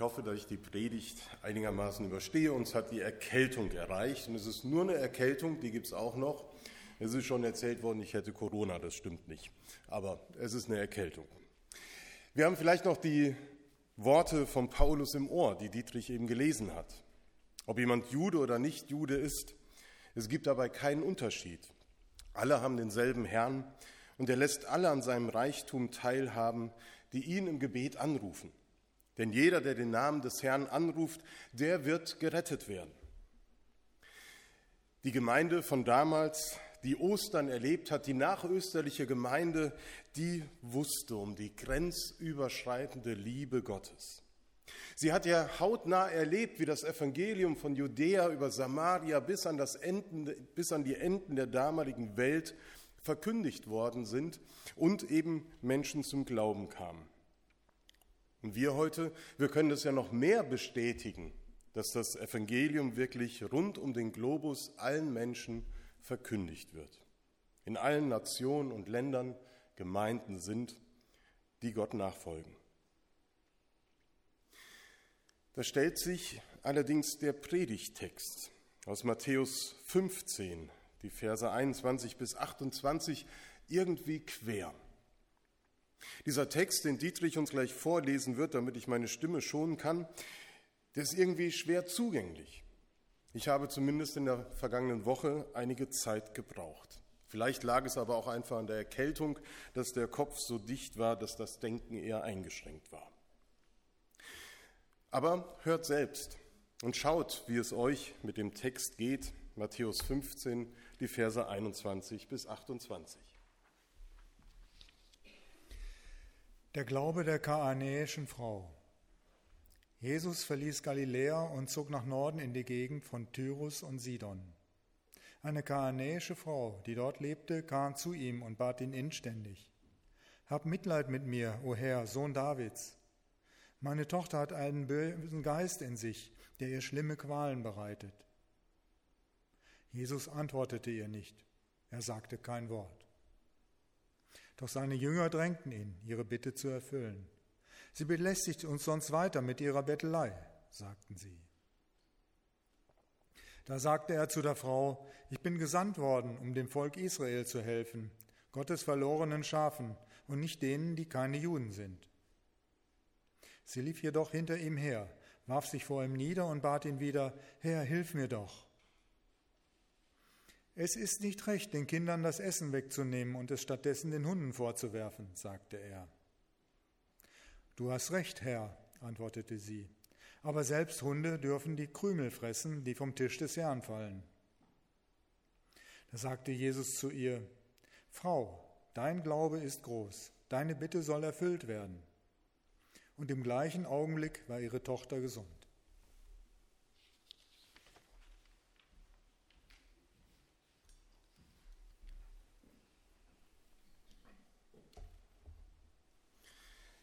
Ich hoffe, dass ich die Predigt einigermaßen überstehe. Uns hat die Erkältung erreicht. Und es ist nur eine Erkältung, die gibt es auch noch. Es ist schon erzählt worden, ich hätte Corona, das stimmt nicht. Aber es ist eine Erkältung. Wir haben vielleicht noch die Worte von Paulus im Ohr, die Dietrich eben gelesen hat. Ob jemand Jude oder nicht Jude ist, es gibt dabei keinen Unterschied. Alle haben denselben Herrn und er lässt alle an seinem Reichtum teilhaben, die ihn im Gebet anrufen. Denn jeder, der den Namen des Herrn anruft, der wird gerettet werden. Die Gemeinde von damals, die Ostern erlebt hat, die nachösterliche Gemeinde, die wusste um die grenzüberschreitende Liebe Gottes. Sie hat ja hautnah erlebt, wie das Evangelium von Judäa über Samaria bis an, das Enden, bis an die Enden der damaligen Welt verkündigt worden sind und eben Menschen zum Glauben kamen. Und wir heute, wir können das ja noch mehr bestätigen, dass das Evangelium wirklich rund um den Globus allen Menschen verkündigt wird. In allen Nationen und Ländern Gemeinden sind, die Gott nachfolgen. Da stellt sich allerdings der Predigtext aus Matthäus 15, die Verse 21 bis 28, irgendwie quer. Dieser Text, den Dietrich uns gleich vorlesen wird, damit ich meine Stimme schonen kann, der ist irgendwie schwer zugänglich. Ich habe zumindest in der vergangenen Woche einige Zeit gebraucht. Vielleicht lag es aber auch einfach an der Erkältung, dass der Kopf so dicht war, dass das Denken eher eingeschränkt war. Aber hört selbst und schaut, wie es euch mit dem Text geht, Matthäus 15, die Verse 21 bis 28. Der Glaube der kaanäischen Frau. Jesus verließ Galiläa und zog nach Norden in die Gegend von Tyrus und Sidon. Eine kaanäische Frau, die dort lebte, kam zu ihm und bat ihn inständig. Hab Mitleid mit mir, o Herr, Sohn Davids. Meine Tochter hat einen bösen Geist in sich, der ihr schlimme Qualen bereitet. Jesus antwortete ihr nicht. Er sagte kein Wort. Doch seine Jünger drängten ihn, ihre Bitte zu erfüllen. Sie belästigt uns sonst weiter mit ihrer Bettelei, sagten sie. Da sagte er zu der Frau, ich bin gesandt worden, um dem Volk Israel zu helfen, Gottes verlorenen Schafen und nicht denen, die keine Juden sind. Sie lief jedoch hinter ihm her, warf sich vor ihm nieder und bat ihn wieder, Herr, hilf mir doch. Es ist nicht recht, den Kindern das Essen wegzunehmen und es stattdessen den Hunden vorzuwerfen, sagte er. Du hast recht, Herr, antwortete sie, aber selbst Hunde dürfen die Krümel fressen, die vom Tisch des Herrn fallen. Da sagte Jesus zu ihr, Frau, dein Glaube ist groß, deine Bitte soll erfüllt werden. Und im gleichen Augenblick war ihre Tochter gesund.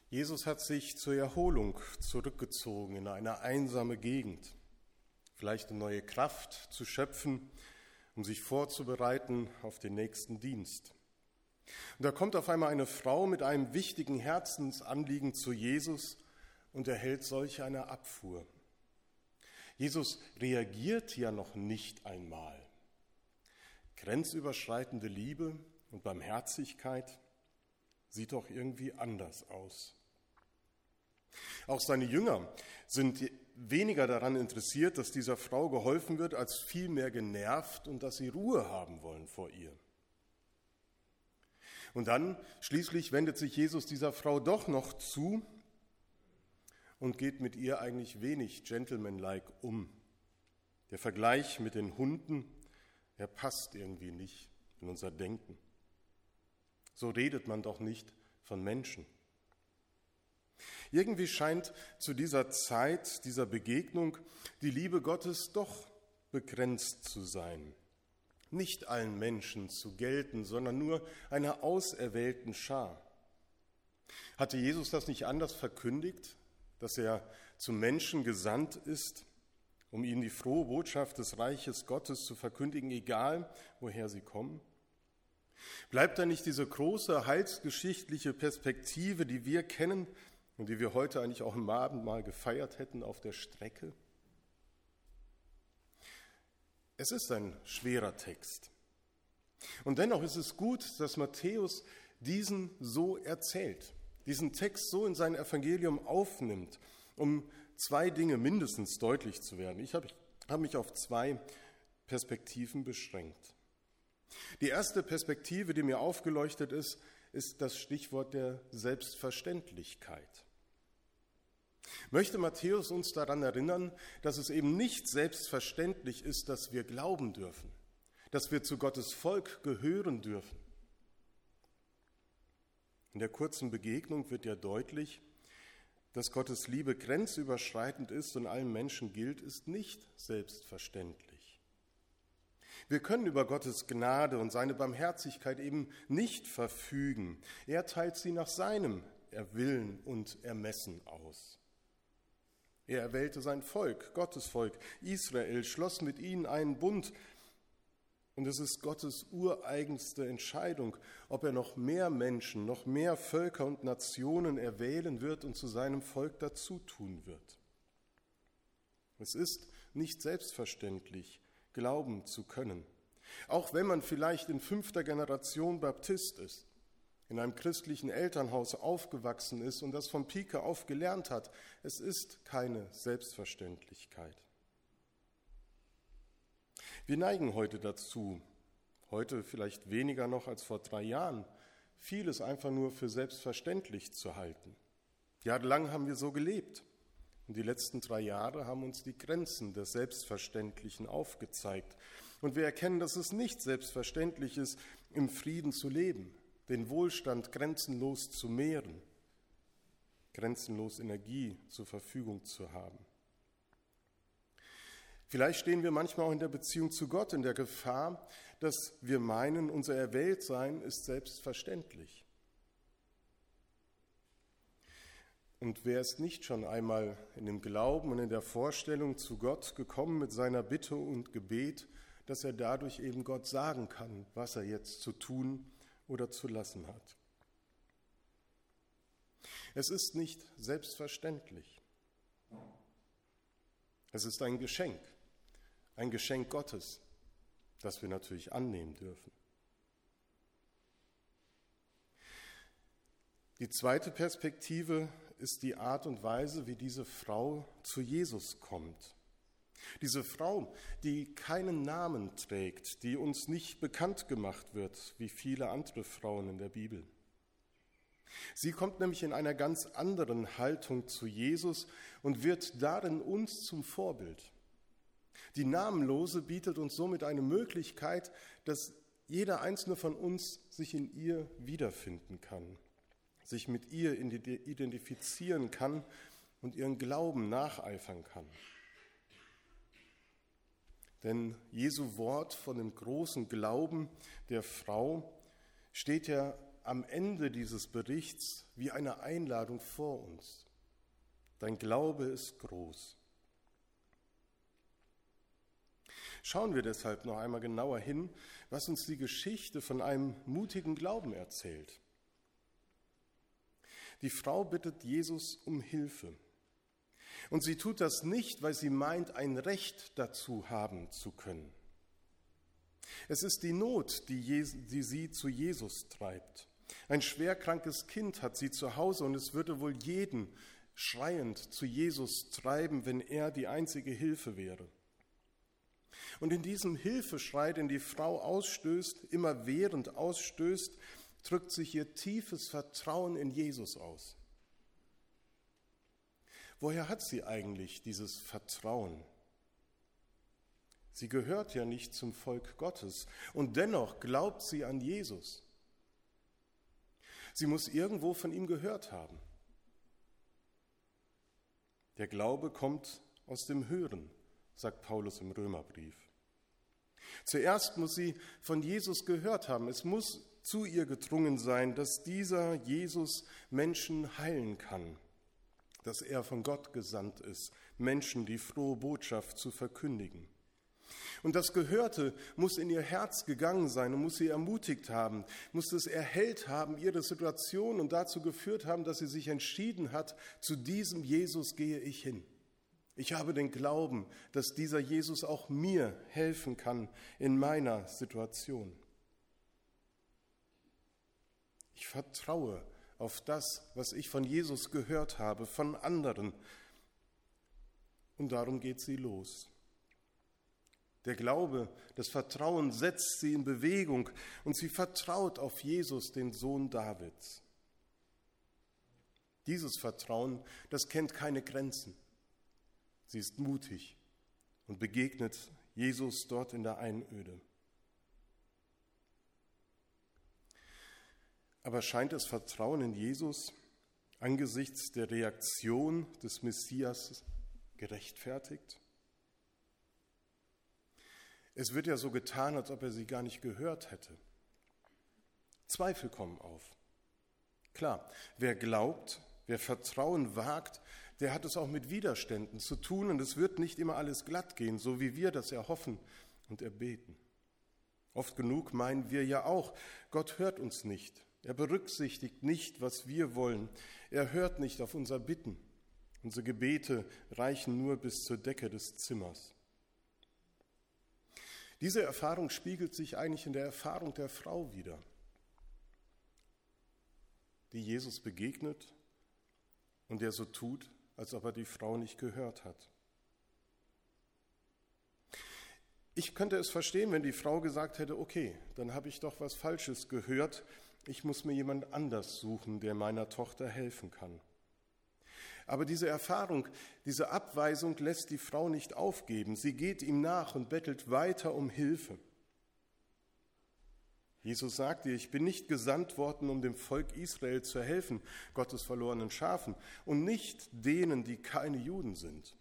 Jesus hat sich zur Erholung zurückgezogen in eine einsame Gegend, vielleicht eine neue Kraft zu schöpfen, um sich vorzubereiten auf den nächsten Dienst. Und da kommt auf einmal eine Frau mit einem wichtigen Herzensanliegen zu Jesus und erhält solch eine Abfuhr. Jesus reagiert ja noch nicht einmal. Grenzüberschreitende Liebe und Barmherzigkeit sieht doch irgendwie anders aus. Auch seine Jünger sind weniger daran interessiert, dass dieser Frau geholfen wird, als vielmehr genervt und dass sie Ruhe haben wollen vor ihr. Und dann schließlich wendet sich Jesus dieser Frau doch noch zu und geht mit ihr eigentlich wenig gentlemanlike um. Der Vergleich mit den Hunden, er passt irgendwie nicht in unser Denken. So redet man doch nicht von Menschen. Irgendwie scheint zu dieser Zeit, dieser Begegnung, die Liebe Gottes doch begrenzt zu sein. Nicht allen Menschen zu gelten, sondern nur einer auserwählten Schar. Hatte Jesus das nicht anders verkündigt, dass er zum Menschen gesandt ist, um ihnen die frohe Botschaft des Reiches Gottes zu verkündigen, egal woher sie kommen? Bleibt da nicht diese große heilsgeschichtliche Perspektive, die wir kennen, und die wir heute eigentlich auch im Abendmahl gefeiert hätten auf der Strecke. Es ist ein schwerer Text. Und dennoch ist es gut, dass Matthäus diesen so erzählt, diesen Text so in sein Evangelium aufnimmt, um zwei Dinge mindestens deutlich zu werden. Ich habe hab mich auf zwei Perspektiven beschränkt. Die erste Perspektive, die mir aufgeleuchtet ist, ist das Stichwort der Selbstverständlichkeit. Möchte Matthäus uns daran erinnern, dass es eben nicht selbstverständlich ist, dass wir glauben dürfen, dass wir zu Gottes Volk gehören dürfen. In der kurzen Begegnung wird ja deutlich, dass Gottes Liebe grenzüberschreitend ist und allen Menschen gilt, ist nicht selbstverständlich. Wir können über Gottes Gnade und seine Barmherzigkeit eben nicht verfügen. Er teilt sie nach seinem Willen und Ermessen aus. Er erwählte sein Volk, Gottes Volk, Israel, schloss mit ihnen einen Bund. Und es ist Gottes ureigenste Entscheidung, ob er noch mehr Menschen, noch mehr Völker und Nationen erwählen wird und zu seinem Volk dazu tun wird. Es ist nicht selbstverständlich, glauben zu können. Auch wenn man vielleicht in fünfter Generation Baptist ist, in einem christlichen Elternhaus aufgewachsen ist und das von Pike auf gelernt hat, es ist keine Selbstverständlichkeit. Wir neigen heute dazu, heute vielleicht weniger noch als vor drei Jahren, vieles einfach nur für selbstverständlich zu halten. Jahrelang haben wir so gelebt. Und die letzten drei Jahre haben uns die Grenzen des Selbstverständlichen aufgezeigt. Und wir erkennen, dass es nicht selbstverständlich ist, im Frieden zu leben, den Wohlstand grenzenlos zu mehren, grenzenlos Energie zur Verfügung zu haben. Vielleicht stehen wir manchmal auch in der Beziehung zu Gott in der Gefahr, dass wir meinen, unser Erwähltsein ist selbstverständlich. Und wer ist nicht schon einmal in dem Glauben und in der Vorstellung zu Gott gekommen mit seiner Bitte und Gebet, dass er dadurch eben Gott sagen kann, was er jetzt zu tun oder zu lassen hat? Es ist nicht selbstverständlich. Es ist ein Geschenk, ein Geschenk Gottes, das wir natürlich annehmen dürfen. Die zweite Perspektive ist die Art und Weise, wie diese Frau zu Jesus kommt. Diese Frau, die keinen Namen trägt, die uns nicht bekannt gemacht wird, wie viele andere Frauen in der Bibel. Sie kommt nämlich in einer ganz anderen Haltung zu Jesus und wird darin uns zum Vorbild. Die Namenlose bietet uns somit eine Möglichkeit, dass jeder einzelne von uns sich in ihr wiederfinden kann sich mit ihr identifizieren kann und ihren Glauben nacheifern kann. Denn Jesu Wort von dem großen Glauben der Frau steht ja am Ende dieses Berichts wie eine Einladung vor uns. Dein Glaube ist groß. Schauen wir deshalb noch einmal genauer hin, was uns die Geschichte von einem mutigen Glauben erzählt. Die Frau bittet Jesus um Hilfe. Und sie tut das nicht, weil sie meint, ein Recht dazu haben zu können. Es ist die Not, die, die sie zu Jesus treibt. Ein schwerkrankes Kind hat sie zu Hause und es würde wohl jeden schreiend zu Jesus treiben, wenn er die einzige Hilfe wäre. Und in diesem Hilfeschrei, den die Frau ausstößt, immer während ausstößt, drückt sich ihr tiefes Vertrauen in Jesus aus. Woher hat sie eigentlich dieses Vertrauen? Sie gehört ja nicht zum Volk Gottes und dennoch glaubt sie an Jesus. Sie muss irgendwo von ihm gehört haben. Der Glaube kommt aus dem Hören, sagt Paulus im Römerbrief. Zuerst muss sie von Jesus gehört haben. Es muss zu ihr gedrungen sein, dass dieser Jesus Menschen heilen kann, dass er von Gott gesandt ist, Menschen die frohe Botschaft zu verkündigen. Und das Gehörte muss in ihr Herz gegangen sein und muss sie ermutigt haben, muss es erhellt haben, ihre Situation und dazu geführt haben, dass sie sich entschieden hat, zu diesem Jesus gehe ich hin. Ich habe den Glauben, dass dieser Jesus auch mir helfen kann in meiner Situation. Ich vertraue auf das, was ich von Jesus gehört habe, von anderen. Und darum geht sie los. Der Glaube, das Vertrauen setzt sie in Bewegung und sie vertraut auf Jesus, den Sohn Davids. Dieses Vertrauen, das kennt keine Grenzen. Sie ist mutig und begegnet Jesus dort in der Einöde. Aber scheint das Vertrauen in Jesus angesichts der Reaktion des Messias gerechtfertigt? Es wird ja so getan, als ob er sie gar nicht gehört hätte. Zweifel kommen auf. Klar, wer glaubt, wer Vertrauen wagt, der hat es auch mit Widerständen zu tun und es wird nicht immer alles glatt gehen, so wie wir das erhoffen und erbeten. Oft genug meinen wir ja auch, Gott hört uns nicht. Er berücksichtigt nicht, was wir wollen. Er hört nicht auf unser Bitten. Unsere Gebete reichen nur bis zur Decke des Zimmers. Diese Erfahrung spiegelt sich eigentlich in der Erfahrung der Frau wider, die Jesus begegnet und der so tut, als ob er die Frau nicht gehört hat. Ich könnte es verstehen, wenn die Frau gesagt hätte, okay, dann habe ich doch was Falsches gehört, ich muss mir jemand anders suchen, der meiner Tochter helfen kann. Aber diese Erfahrung, diese Abweisung lässt die Frau nicht aufgeben. Sie geht ihm nach und bettelt weiter um Hilfe. Jesus sagt ihr, ich bin nicht gesandt worden, um dem Volk Israel zu helfen, Gottes verlorenen Schafen, und nicht denen, die keine Juden sind.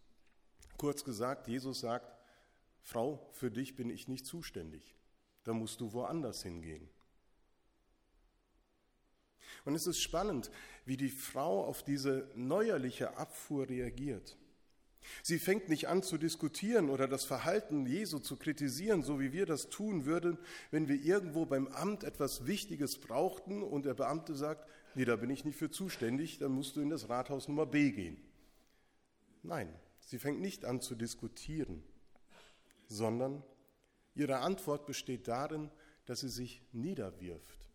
Kurz gesagt, Jesus sagt, Frau, für dich bin ich nicht zuständig. Da musst du woanders hingehen. Und es ist spannend, wie die Frau auf diese neuerliche Abfuhr reagiert. Sie fängt nicht an zu diskutieren oder das Verhalten Jesu zu kritisieren, so wie wir das tun würden, wenn wir irgendwo beim Amt etwas Wichtiges brauchten und der Beamte sagt, nee, da bin ich nicht für zuständig, dann musst du in das Rathaus Nummer B gehen. Nein, sie fängt nicht an zu diskutieren, sondern ihre Antwort besteht darin, dass sie sich niederwirft.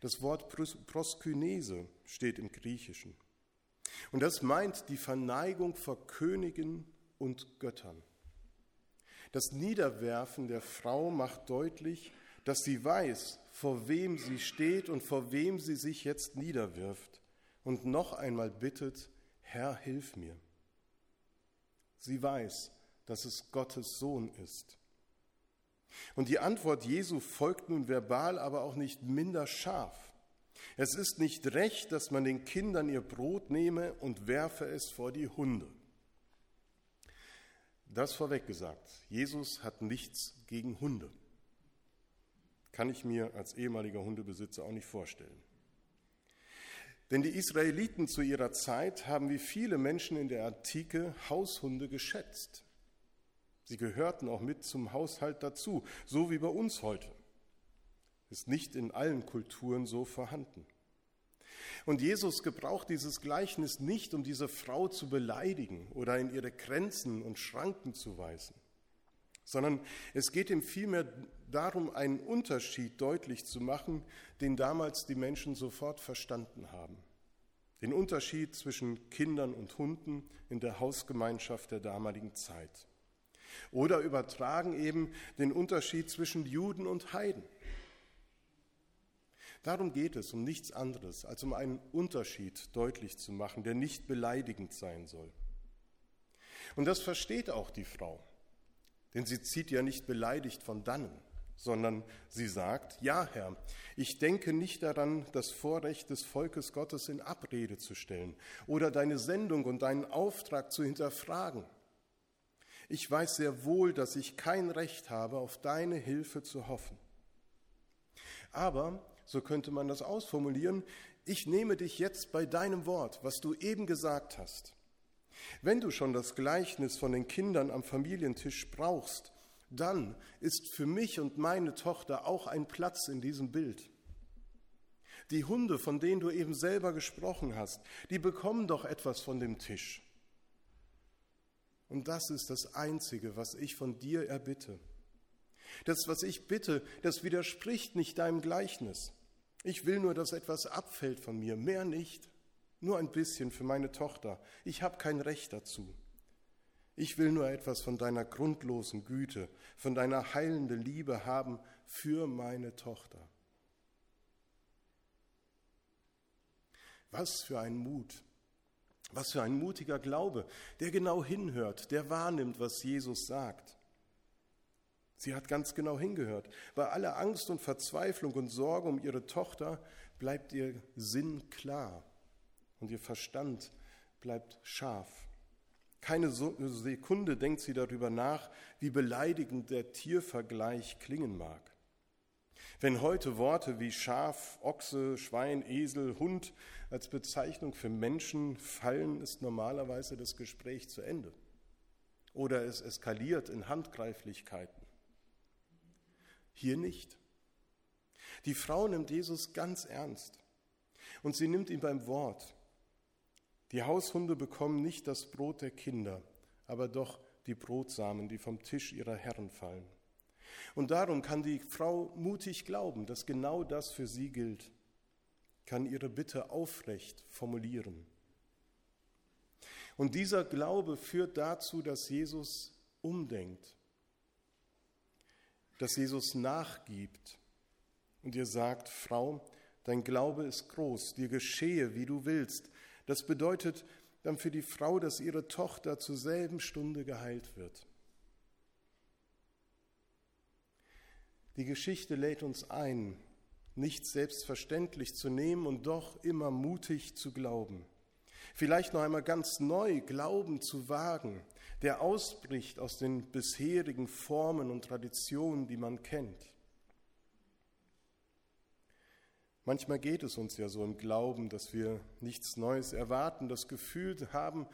Das Wort Proskynese steht im Griechischen. Und das meint die Verneigung vor Königen und Göttern. Das Niederwerfen der Frau macht deutlich, dass sie weiß, vor wem sie steht und vor wem sie sich jetzt niederwirft und noch einmal bittet, Herr, hilf mir. Sie weiß, dass es Gottes Sohn ist und die Antwort Jesu folgt nun verbal, aber auch nicht minder scharf. Es ist nicht recht, dass man den Kindern ihr Brot nehme und werfe es vor die Hunde. Das vorweg gesagt, Jesus hat nichts gegen Hunde. Kann ich mir als ehemaliger Hundebesitzer auch nicht vorstellen. Denn die Israeliten zu ihrer Zeit haben wie viele Menschen in der Antike Haushunde geschätzt. Sie gehörten auch mit zum Haushalt dazu, so wie bei uns heute. Ist nicht in allen Kulturen so vorhanden. Und Jesus gebraucht dieses Gleichnis nicht, um diese Frau zu beleidigen oder in ihre Grenzen und Schranken zu weisen, sondern es geht ihm vielmehr darum, einen Unterschied deutlich zu machen, den damals die Menschen sofort verstanden haben. Den Unterschied zwischen Kindern und Hunden in der Hausgemeinschaft der damaligen Zeit oder übertragen eben den Unterschied zwischen Juden und Heiden. Darum geht es, um nichts anderes, als um einen Unterschied deutlich zu machen, der nicht beleidigend sein soll. Und das versteht auch die Frau, denn sie zieht ja nicht beleidigt von dannen, sondern sie sagt, ja Herr, ich denke nicht daran, das Vorrecht des Volkes Gottes in Abrede zu stellen oder deine Sendung und deinen Auftrag zu hinterfragen. Ich weiß sehr wohl, dass ich kein Recht habe, auf deine Hilfe zu hoffen. Aber, so könnte man das ausformulieren, ich nehme dich jetzt bei deinem Wort, was du eben gesagt hast. Wenn du schon das Gleichnis von den Kindern am Familientisch brauchst, dann ist für mich und meine Tochter auch ein Platz in diesem Bild. Die Hunde, von denen du eben selber gesprochen hast, die bekommen doch etwas von dem Tisch. Und das ist das Einzige, was ich von dir erbitte. Das, was ich bitte, das widerspricht nicht deinem Gleichnis. Ich will nur, dass etwas abfällt von mir, mehr nicht. Nur ein bisschen für meine Tochter. Ich habe kein Recht dazu. Ich will nur etwas von deiner grundlosen Güte, von deiner heilenden Liebe haben für meine Tochter. Was für ein Mut, was für ein mutiger Glaube, der genau hinhört, der wahrnimmt, was Jesus sagt. Sie hat ganz genau hingehört. Bei aller Angst und Verzweiflung und Sorge um ihre Tochter bleibt ihr Sinn klar und ihr Verstand bleibt scharf. Keine Sekunde denkt sie darüber nach, wie beleidigend der Tiervergleich klingen mag. Wenn heute Worte wie Schaf, Ochse, Schwein, Esel, Hund als Bezeichnung für Menschen fallen, ist normalerweise das Gespräch zu Ende. Oder es eskaliert in Handgreiflichkeiten. Hier nicht. Die Frau nimmt Jesus ganz ernst und sie nimmt ihn beim Wort. Die Haushunde bekommen nicht das Brot der Kinder, aber doch die Brotsamen, die vom Tisch ihrer Herren fallen. Und darum kann die Frau mutig glauben, dass genau das für sie gilt, kann ihre Bitte aufrecht formulieren. Und dieser Glaube führt dazu, dass Jesus umdenkt, dass Jesus nachgibt und ihr sagt, Frau, dein Glaube ist groß, dir geschehe, wie du willst. Das bedeutet dann für die Frau, dass ihre Tochter zur selben Stunde geheilt wird. Die Geschichte lädt uns ein, nicht selbstverständlich zu nehmen und doch immer mutig zu glauben. Vielleicht noch einmal ganz neu Glauben zu wagen, der ausbricht aus den bisherigen Formen und Traditionen, die man kennt. Manchmal geht es uns ja so im Glauben, dass wir nichts Neues erwarten, das Gefühl haben,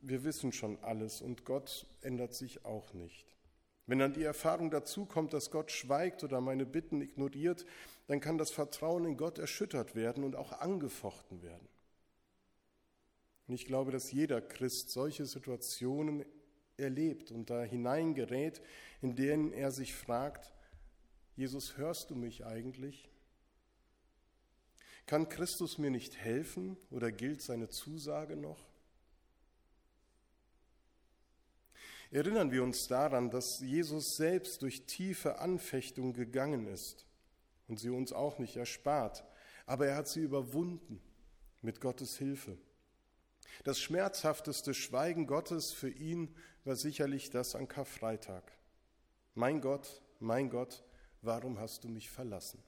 wir wissen schon alles und Gott ändert sich auch nicht. Wenn dann die Erfahrung dazu kommt, dass Gott schweigt oder meine Bitten ignoriert, dann kann das Vertrauen in Gott erschüttert werden und auch angefochten werden. Und ich glaube, dass jeder Christ solche Situationen erlebt und da hineingerät, in denen er sich fragt, Jesus, hörst du mich eigentlich? Kann Christus mir nicht helfen oder gilt seine Zusage noch? Erinnern wir uns daran, dass Jesus selbst durch tiefe Anfechtung gegangen ist und sie uns auch nicht erspart, aber er hat sie überwunden mit Gottes Hilfe. Das schmerzhafteste Schweigen Gottes für ihn war sicherlich das an Karfreitag. Mein Gott, mein Gott, warum hast du mich verlassen?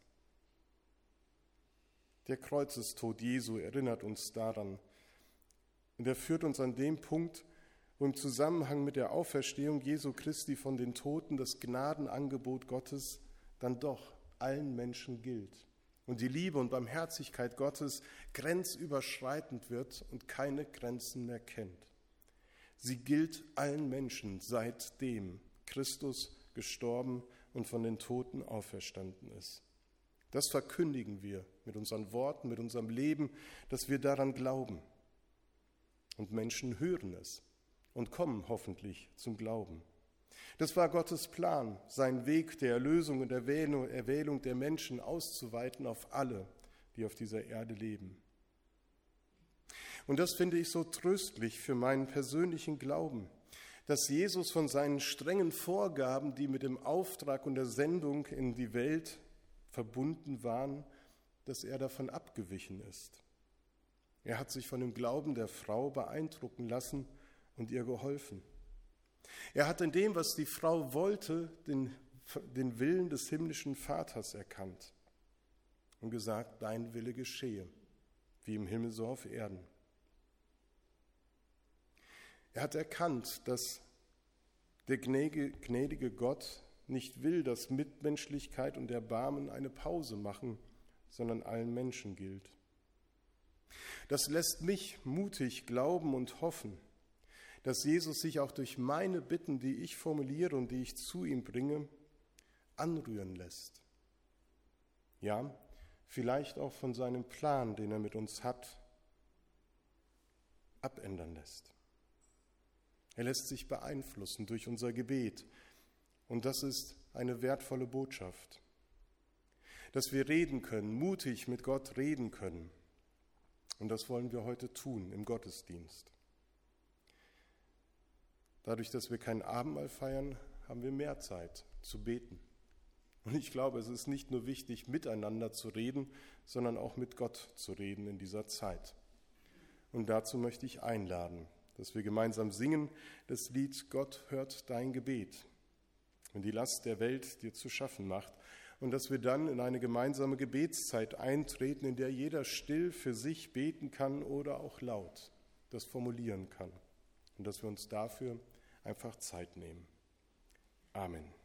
Der Kreuzestod Jesu erinnert uns daran. Und er führt uns an dem Punkt, wo im Zusammenhang mit der Auferstehung Jesu Christi von den Toten das Gnadenangebot Gottes dann doch allen Menschen gilt und die Liebe und Barmherzigkeit Gottes grenzüberschreitend wird und keine Grenzen mehr kennt. Sie gilt allen Menschen, seitdem Christus gestorben und von den Toten auferstanden ist. Das verkündigen wir mit unseren Worten, mit unserem Leben, dass wir daran glauben. Und Menschen hören es und kommen hoffentlich zum Glauben. Das war Gottes Plan, sein Weg der Erlösung und Erwählung der Menschen auszuweiten auf alle, die auf dieser Erde leben. Und das finde ich so tröstlich für meinen persönlichen Glauben, dass Jesus von seinen strengen Vorgaben, die mit dem Auftrag und der Sendung in die Welt verbunden waren, dass er davon abgewichen ist. Er hat sich von dem Glauben der Frau beeindrucken lassen und ihr geholfen. Er hat in dem, was die Frau wollte, den, den Willen des himmlischen Vaters erkannt und gesagt, dein Wille geschehe, wie im Himmel so auf Erden. Er hat erkannt, dass der gnädige Gott nicht will, dass Mitmenschlichkeit und Erbarmen eine Pause machen, sondern allen Menschen gilt. Das lässt mich mutig glauben und hoffen, dass Jesus sich auch durch meine Bitten, die ich formuliere und die ich zu ihm bringe, anrühren lässt. Ja, vielleicht auch von seinem Plan, den er mit uns hat, abändern lässt. Er lässt sich beeinflussen durch unser Gebet. Und das ist eine wertvolle Botschaft. Dass wir reden können, mutig mit Gott reden können. Und das wollen wir heute tun im Gottesdienst. Dadurch, dass wir kein Abendmahl feiern, haben wir mehr Zeit zu beten. Und ich glaube, es ist nicht nur wichtig, miteinander zu reden, sondern auch mit Gott zu reden in dieser Zeit. Und dazu möchte ich einladen, dass wir gemeinsam singen das Lied Gott hört dein Gebet, wenn die Last der Welt dir zu schaffen macht, und dass wir dann in eine gemeinsame Gebetszeit eintreten, in der jeder still für sich beten kann oder auch laut das formulieren kann, und dass wir uns dafür einfach Zeit nehmen. Amen.